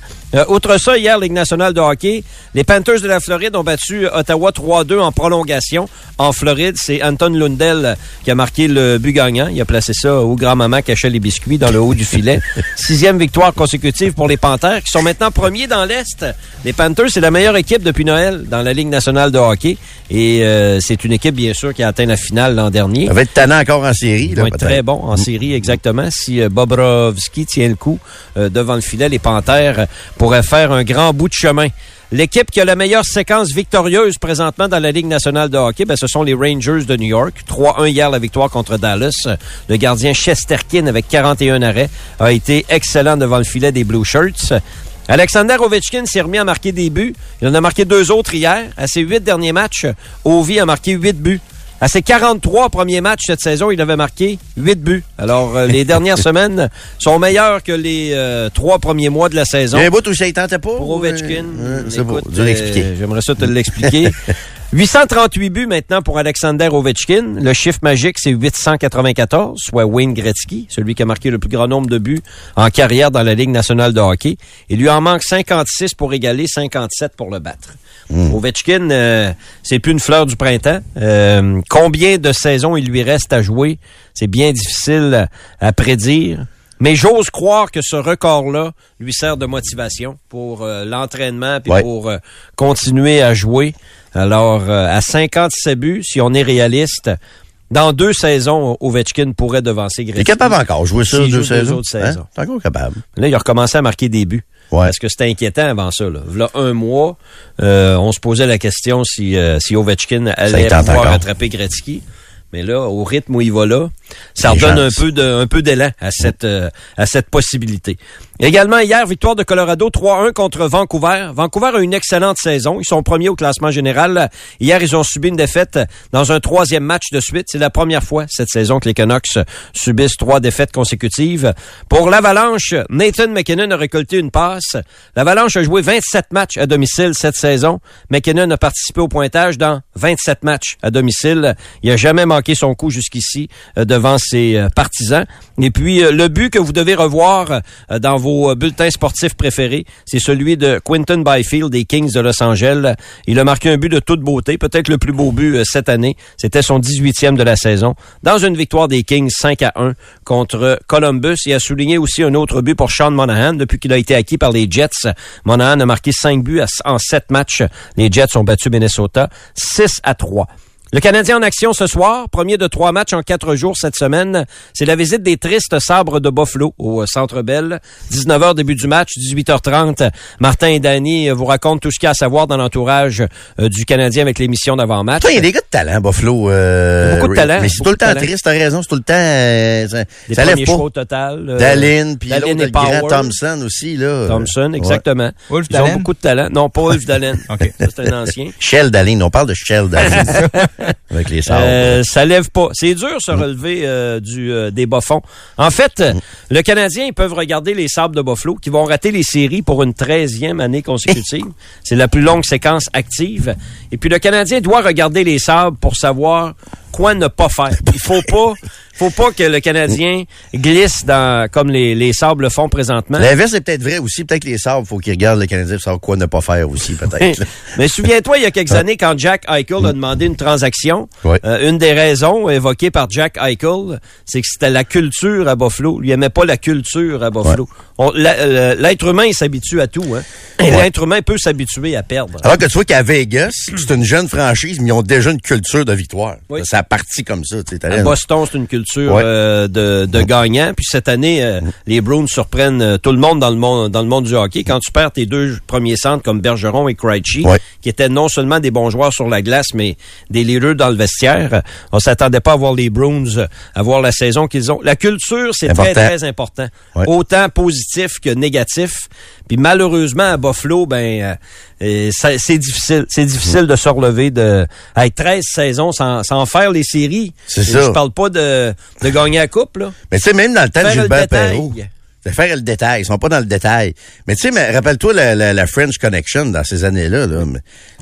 Outre ça, hier, Ligue nationale de hockey, les Panthers de la Floride ont battu Ottawa 3-2 en prolongation. En Floride, c'est Anton Lundell qui a marqué le but gagnant. Il a placé ça où grand-maman cachait les biscuits dans le haut du filet. Sixième victoire consécutive pour les Panthers qui sont maintenant premiers dans l'Est. Les Panthers, c'est la meilleure équipe depuis Noël dans la Ligue nationale de hockey. Et euh, c'est une équipe, bien sûr, qui a atteint la finale l'an dernier. Ça va être tannant encore en série. Ils Là, vont être peut-être. très bons en série, exactement. Si euh, Bobrovski tient le coup euh, devant le filet, les Panthères euh, pourraient faire un grand bout de chemin. L'équipe qui a la meilleure séquence victorieuse présentement dans la Ligue nationale de hockey, ben, ce sont les Rangers de New York. 3-1 hier la victoire contre Dallas. Le gardien Chesterkin avec 41 arrêts a été excellent devant le filet des Blue Shirts. Alexander Ovechkin s'est remis à marquer des buts. Il en a marqué deux autres hier. À ses huit derniers matchs, Ovi a marqué huit buts. À ses 43 premiers matchs cette saison, il avait marqué 8 buts. Alors, euh, les dernières semaines sont meilleures que les euh, trois premiers mois de la saison. Il y a un bout où ça ne tentait pas. Pour ou, Ovechkin, euh, c'est beau, dur à expliquer. euh, J'aimerais ça te l'expliquer. 838 buts maintenant pour Alexander Ovechkin. Le chiffre magique, c'est 894, soit Wayne Gretzky, celui qui a marqué le plus grand nombre de buts en carrière dans la Ligue nationale de hockey. Il lui en manque 56 pour égaler, 57 pour le battre. Ovechkin, euh, c'est plus une fleur du printemps. Euh, combien de saisons il lui reste à jouer, c'est bien difficile à prédire. Mais j'ose croire que ce record-là lui sert de motivation pour euh, l'entraînement Ouais. pour euh, continuer à jouer. Alors, euh, à 57 buts, si on est réaliste, dans deux saisons, Ovechkin pourrait devancer Il est Gretzky. capable encore de jouer ça deux deux saisons. saisons. Hein? C'est encore capable. Là, il a recommencé à marquer des buts. Ouais. Parce que c'était inquiétant avant ça. Là, V'là un mois, euh, on se posait la question si, euh, si Ovechkin allait pouvoir encore. rattraper Gretzky. Mais là, au rythme où il va là, ça redonne un peu de, un peu d'élan à cette, euh, à cette possibilité. Également hier, victoire de Colorado 3-1 contre Vancouver. Vancouver a une excellente saison. Ils sont premiers au classement général. Hier, ils ont subi une défaite dans un troisième match de suite. C'est la première fois cette saison que les Canucks subissent trois défaites consécutives. Pour l'Avalanche, Nathan McKinnon a récolté une passe. L'Avalanche a joué 27 matchs à domicile cette saison. McKinnon a participé au pointage dans 27 matchs à domicile. Il a jamais manqué son coup jusqu'ici euh, devant euh. Et puis, euh, le but que vous devez revoir euh, dans vos bulletins sportifs préférés, c'est celui de Quinton Byfield des Kings de Los Angeles. Il a marqué un but de toute beauté, peut-être le plus beau but cette année. C'était son 18e de la saison. Dans une victoire des Kings 5 à 1 contre Columbus. Il a souligné aussi un autre but pour Sean Monahan depuis qu'il a été acquis par les Jets. Monahan a marqué 5 buts en 7 matchs. Les Jets ont battu Minnesota 6 à 3. Le Canadien en action ce soir, premier de trois matchs en quatre jours cette semaine, c'est la visite des tristes sabres de Buffalo au euh, Centre Bell. 19h début du match, 18h30. Martin et Danny euh, vous racontent tout ce qu'il y a à savoir dans l'entourage euh, du Canadien avec l'émission d'avant-match. Il y a des gars de talent, Buffalo. euh, Beaucoup de talent, Mais c'est tout le temps triste, t'as raison, c'est tout le temps... euh, ça Des ça lève premiers pas. total. euh, Dallin, puis Dallin l'autre, grand. Thompson aussi, là. Thompson, Ouais. exactement. Wolf Ils ont beaucoup de talent. Non, pas Wolf Dallin. OK. Ça, c'est un ancien. Shell Dallin, on parle de Shell Dallin. avec les sabres. Euh, ça lève pas. C'est dur se relever euh, du euh, des bas-fonds. En fait, euh, le Canadien, ils peuvent regarder les Sables de Buffalo qui vont rater les séries pour une 13e année consécutive. C'est la plus longue séquence active. Et puis le Canadien doit regarder les Sables pour savoir quoi ne pas faire. Il faut pas faut pas que le Canadien glisse dans comme les, les Sables le font présentement. L'inverse est peut-être vrai aussi. Peut-être que les sabres, faut qu'ils regardent le Canadien pour savoir quoi ne pas faire aussi, peut-être. Mais souviens-toi, il y a quelques années, quand Jack Eichel a demandé une transaction, euh, une des raisons évoquées par Jack Eichel, c'est que c'était la culture à Buffalo. Il aimait pas la culture à Buffalo. Euh, L'être humain, il s'habitue à tout. Hein? Et l'être humain peut s'habituer à perdre. Alors que tu vois qu'à Vegas, c'est une jeune franchise, mais ils ont déjà une culture de victoire. Ça parti comme ça. À Boston, c'est une culture Ouais. euh, de, de gagnant. Puis cette année, euh, les Bruins surprennent euh, tout le monde dans le monde dans le monde du hockey. Quand tu perds tes deux premiers centres comme Bergeron et Krejci, Ouais. qui étaient non seulement des bons joueurs sur la glace, mais des leaders dans le vestiaire, on s'attendait pas à voir les Bruins avoir la saison qu'ils ont. La culture, c'est très très important, Ouais. autant positif que négatif. Puis malheureusement à Buffalo, ben ça- c'est difficile, c'est difficile de se relever de avec 13 saisons sans, sans faire les séries. C'est ça. Je parle pas de, de gagner la coupe là. Mais tu sais, même dans le temps de Faire Gilbert. Perrault, de faire le détail. Ils sont pas dans le détail. Mais tu sais, mais rappelle-toi la, la- la French Connection dans ces années-là. Là.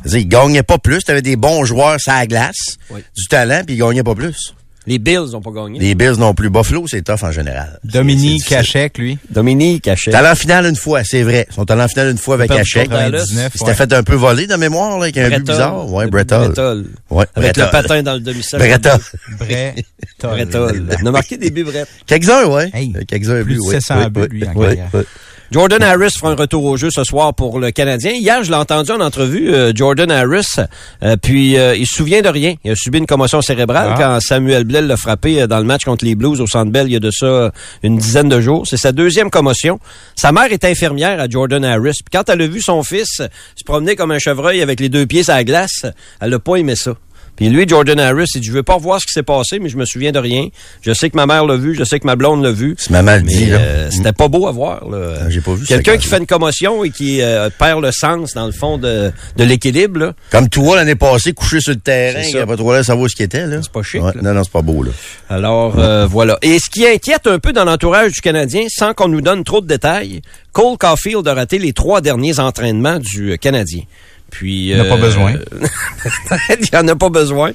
Ils gagnaient pas plus. Tu avais des bons joueurs sur la glace, Oui. du talent, puis ils gagnaient pas plus. Les Bills n'ont pas gagné. Les Bills non plus. Buffalo, c'est tough en général. Dominique. Cachek, lui. Dominique. T'es allé en finale une fois, c'est vrai. Ils sont allés en finale une fois avec Perdu Hachek. contre Dallas. 99, Il s'était ouais. fait un peu voler de mémoire, là, avec un but bizarre. Ouais. Brettol. Ouais, Avec le patin dans le demi-cercle. Brettol. Brett. Brettol. On a marqué des buts Brett. Quelques-uns, ouais. Hey, Quelques-uns, plus de oui. 700 oui, buts, oui, lui, en oui, carrière. oui. Jordan Harris fera un retour au jeu ce soir pour le Canadien. Hier, je l'ai entendu en entrevue, euh, Jordan Harris, euh, puis euh, il se souvient de rien. Il a subi une commotion cérébrale Ah. quand Samuel Blais l'a frappé dans le match contre les Blues au Centre Bell il y a de ça une dizaine de jours. C'est sa deuxième commotion. Sa mère est infirmière à Jordan Harris. Puis quand elle a vu son fils se promener comme un chevreuil avec les deux pieds sur la glace, elle a pas aimé ça. Puis lui, Jordan Harris, il dit, je veux pas revoir ce qui s'est passé, mais je me souviens de rien. Je sais que ma mère l'a vu, je sais que ma blonde l'a vu. C'est maman le Mais dit, là. euh, c'était pas beau à voir. Ah, j'ai pas vu Quelqu'un qui fait une commotion et qui euh, perd le sens, dans le fond, de, de l'équilibre. Comme toi, l'année passée, couché sur le terrain, il n'y a pas trop l'air savoir ce qu'il était, là. C'est pas chic, Ouais. Non, non, c'est pas beau, là. Alors, euh, voilà. Et ce qui inquiète un peu dans l'entourage du Canadien, sans qu'on nous donne trop de détails, Cole Caulfield a raté les trois derniers entraînements du Canadien. Puis, Il en a pas besoin. il en a pas besoin.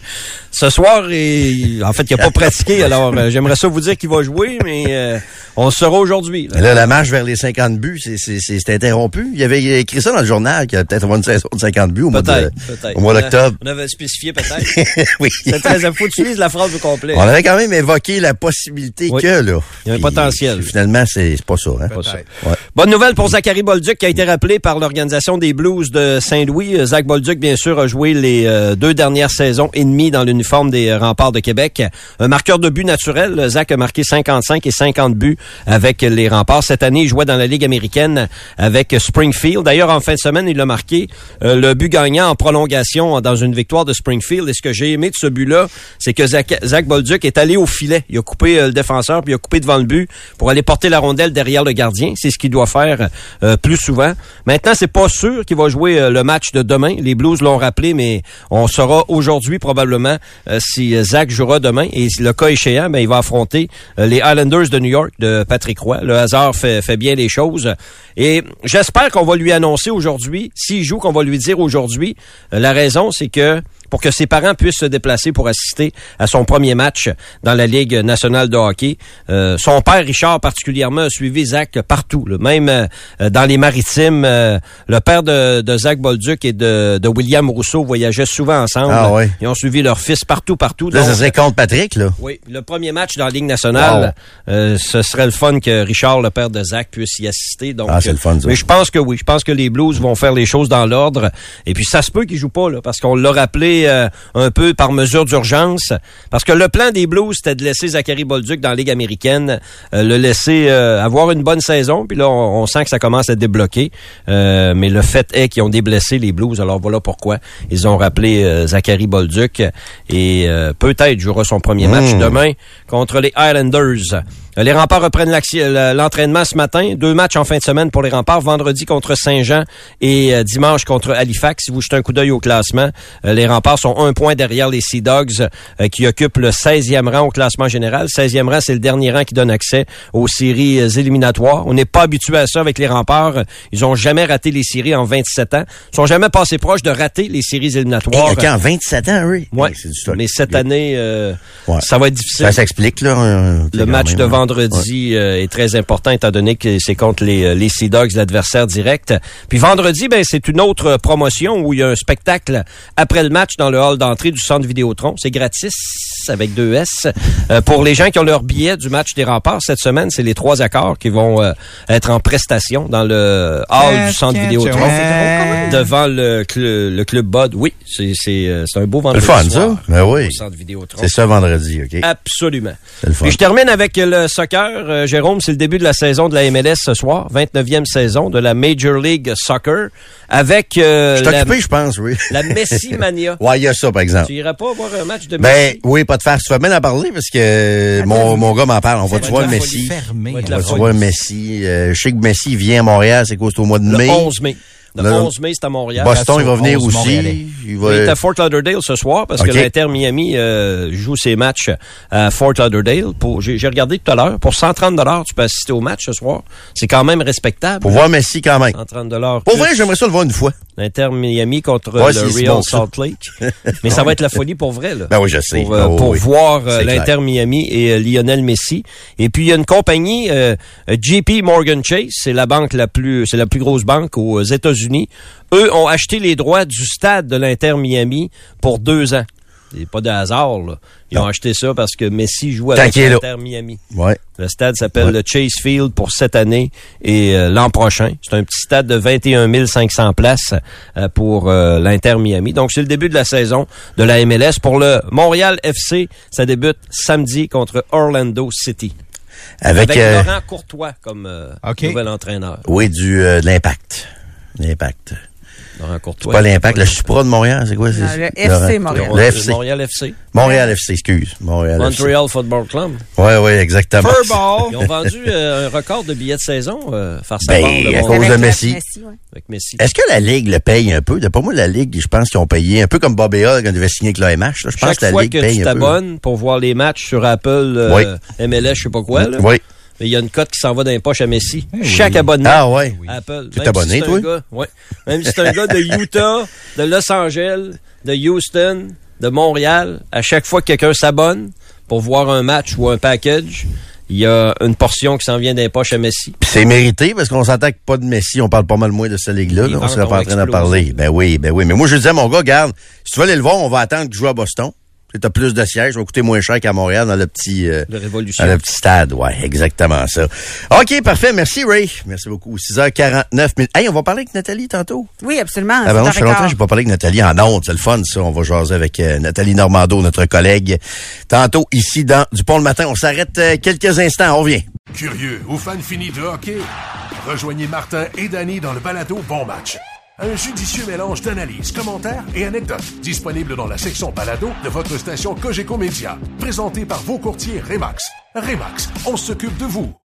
Ce soir, il- en fait, il n'a pas pratiqué. Alors, euh, j'aimerais ça vous dire qu'il va jouer, mais euh, on le saura aujourd'hui. là. Là, la marche vers les 50 buts, c'est- c'est c'est- c'est interrompu. Il avait écrit ça dans le journal, qu'il y a peut-être une saison de 50 buts au mois de- Peut-être, peut-être. au mois On a- d'octobre. On avait spécifié peut-être. oui. C'est très, faut que tu lises la phrase au complet. On avait quand même évoqué la possibilité Oui. que, là. Il y a un Puis, potentiel. Finalement, c'est c'est pas ça, hein. Pas ça. Ouais. Bonne nouvelle pour Zachary Bolduc qui a été rappelé par l'organisation des Blues de Saint-Louis. Euh, Zach Bolduc, bien sûr, a joué les euh, deux dernières saisons et demie dans l'uniforme des euh, remparts de Québec. Un marqueur de but naturel. Zach a marqué 55 et 50 buts avec les remparts. Cette année, il jouait dans la Ligue américaine avec Springfield. D'ailleurs, en fin de semaine, il a marqué euh, le but gagnant en prolongation dans une victoire de Springfield. Et ce que j'ai aimé de ce but-là, c'est que Zach, Zach Bolduc est allé au filet. Il a coupé le défenseur, puis il a coupé devant le but pour aller porter la rondelle derrière le gardien. C'est ce qu'il doit faire plus souvent. Maintenant, c'est pas sûr qu'il va jouer le match de demain. Les Blues l'ont rappelé, mais on saura aujourd'hui probablement euh, si euh, Zach jouera demain. Et le cas échéant, ben, il va affronter euh, les Islanders de New York de Patrick Roy. Le hasard fait, bien les choses. Et j'espère qu'on va lui annoncer aujourd'hui, s'il joue, qu'on va lui dire aujourd'hui. La raison, c'est que pour que ses parents puissent se déplacer pour assister à son premier match dans la Ligue nationale de hockey. Euh, son père, Richard, particulièrement, a suivi Zach partout, là. même euh, dans les maritimes. euh, le père de, de Zach Bolduc et de, de William Rousseau voyageaient souvent ensemble. Ah ouais. Ils ont suivi leur fils partout, partout. Là, ça serait contre Patrick, là. oui, le premier match dans la Ligue nationale, euh, ce serait le fun que Richard, le père de Zach, puisse y assister. Donc, Ah, c'est le fun, ça. Mais je pense que oui. Je pense que les Blues vont faire les choses dans l'ordre. Et puis, ça se peut qu'ils jouent pas, là, parce qu'on l'a rappelé euh, un peu par mesure d'urgence. Parce que le plan des Blues, c'était de laisser Zachary Bolduc dans la Ligue américaine, euh, le laisser euh, avoir une bonne saison. Puis là, on, on sent que ça commence à être débloqué. Euh, mais le fait est qu'ils ont des blessés, les Blues. Alors voilà pourquoi ils ont rappelé Zachary Bolduc. Et peut-être jouera son premier match Hmm. demain contre les Highlanders. Les remparts reprennent l'entraînement ce matin. Deux matchs en fin de semaine pour les remparts. Vendredi contre Saint-Jean et euh, dimanche contre Halifax. Si vous jetez un coup d'œil au classement, euh, les remparts sont un point derrière les Sea Dogs euh, qui occupent le 16e rang au classement général. 16e rang, c'est le dernier rang qui donne accès aux séries éliminatoires. On n'est pas habitué à ça avec les remparts. Ils ont jamais raté les séries en 27 ans. Ils sont jamais passés proches de rater les séries Hey, éliminatoires. OK, en 27 ans, oui. Ouais. Hey, c'est du stock. Mais cette année, Ouais. ça va être difficile. Ça s'explique, là. Le match même, vendredi euh, est très important étant donné que c'est contre les, euh, les Sea Dogs, l'adversaire direct. Puis vendredi, ben c'est une autre euh, promotion où il y a un spectacle après le match dans le hall d'entrée du centre Vidéotron. C'est gratis avec deux S. Euh, pour les gens qui ont leur billet du match des remparts cette semaine, c'est les trois accords qui vont euh, être en prestation dans le hall du centre Vidéotron. Devant le, cl- le club Bud. Oui, c'est euh, c'est un beau C'est le vendredi fun, soir ça? Ben oui. C'est ça vendredi, OK? Absolument. Le fun. Puis je termine avec le soccer. Euh, Jérôme, c'est le début de la saison de la MLS ce soir, 29e saison de la Major League Soccer, avec euh, Je la, occupé, je pense, oui. la Messi Mania. Ouais, il y a ça, par exemple. Tu iras pas voir un match de Ben Messi? oui, pas de faire. Tu vas bien en parler parce que mon, mon gars m'en parle. On va voir être la Messi? On va-tu folie. voir Messi? Euh, je sais que Messi vient à Montréal, c'est quoi? C'est au mois de Le mai? 11 mai. Le Le- 11 mai, c'est à Montréal. Boston, il va venir 11 aussi. Montréalais. Il est à Fort Lauderdale ce soir parce que l'Inter Miami euh, joue ses matchs à Fort Lauderdale. Pour, j'ai, j'ai regardé tout à l'heure. Pour 130 dollars, tu peux assister au match ce soir. C'est quand même respectable. Pour voir Messi quand même. 130 dollars. Pour vrai, j'aimerais ça le voir une fois. L'Inter Miami contre Ouais, le Real bon. Salt Lake. Mais ça va être la folie pour vrai, là. Ben oui, je sais. Pour, euh, Oh, pour oui. voir euh, l'Inter. Miami et euh, Lionel Messi. Et puis il y a une compagnie JP Morgan Chase, c'est la banque la plus c'est la plus grosse banque aux États-Unis. Eux ont acheté les droits du stade de l'Inter Miami pour deux ans. C'est pas de hasard, là. Ils ont acheté ça parce que Messi joue avec l'Inter Miami. Ouais. Le stade s'appelle Ouais. le Chase Field pour cette année et euh, l'an prochain. C'est un petit stade de 21 500 places euh, pour euh, l'Inter Miami. Donc, c'est le début de la saison de la MLS. Pour le Montréal FC, ça débute samedi contre Orlando City. Avec, Avec euh, Laurent Courtois comme euh, nouvel entraîneur. oui, du, euh, de l'impact. L'impact. Laurent Courtois. Pas l'impact, le Supra de Montréal, c'est quoi? c'est- Non, le FC Montréal. Le FC. Montréal FC. Montréal FC, excuse. Montréal FC. Montreal Football Club. Ouais, ouais, exactement. Ils ont vendu euh, un record de billets de saison, euh, farce à Ben, à cause de Avec Messi. ouais. avec Messi. Est-ce que la Ligue le paye un peu? D'après moi, la Ligue, je pense qu'ils ont payé un peu comme Bob Hall quand il devait signer avec l'AMH. Je pense Chaque que la fois Ligue que paye tu un peu. t'abonnes pour voir les matchs sur Apple, euh, Oui. MLS, je sais pas quoi, là, Oui. Mais il y a une cote qui s'en va dans les poches à Messi. Chaque abonnement. Ah ouais. Apple. Tu es Même abonné, si c'est toi? un gars- ouais. Même si c'est un gars de Utah, de Los Angeles, de Houston, de Montréal, à chaque fois que quelqu'un s'abonne pour voir un match ou un package, il y a une portion qui s'en vient des poches à Messi. Puis c'est mérité parce qu'on s'entend que pas de Messi, on parle pas mal moins de cette ligue-là. Là. On serait pas en train d'en parler. Ben oui, ben oui. Mais moi, je disais à mon gars, garde, si tu veux aller le voir, on va attendre qu'il joue à Boston. Tu as plus de sièges, ça va coûter moins cher qu'à Montréal dans le petit, euh, dans le petit stade. Ouais, exactement ça. OK, parfait. Merci, Ray. Merci beaucoup. 6h49 minutes. Hey, on va parler avec Nathalie tantôt. Oui, absolument. Ah ben non, ça fait longtemps que j'ai pas parlé avec Nathalie en ondes. C'est le fun, ça. On va jaser avec euh, Nathalie Normando, notre collègue. Tantôt, ici, dans Dupont le matin. On s'arrête euh, quelques instants. On revient. Curieux ou fan fini de hockey? Rejoignez Martin et Danny dans le balado Bon Match. Un judicieux mélange d'analyses, commentaires et anecdotes disponible dans la section balado de votre station Cogeco Média. Présenté par vos courtiers Remax. Remax, on s'occupe de vous.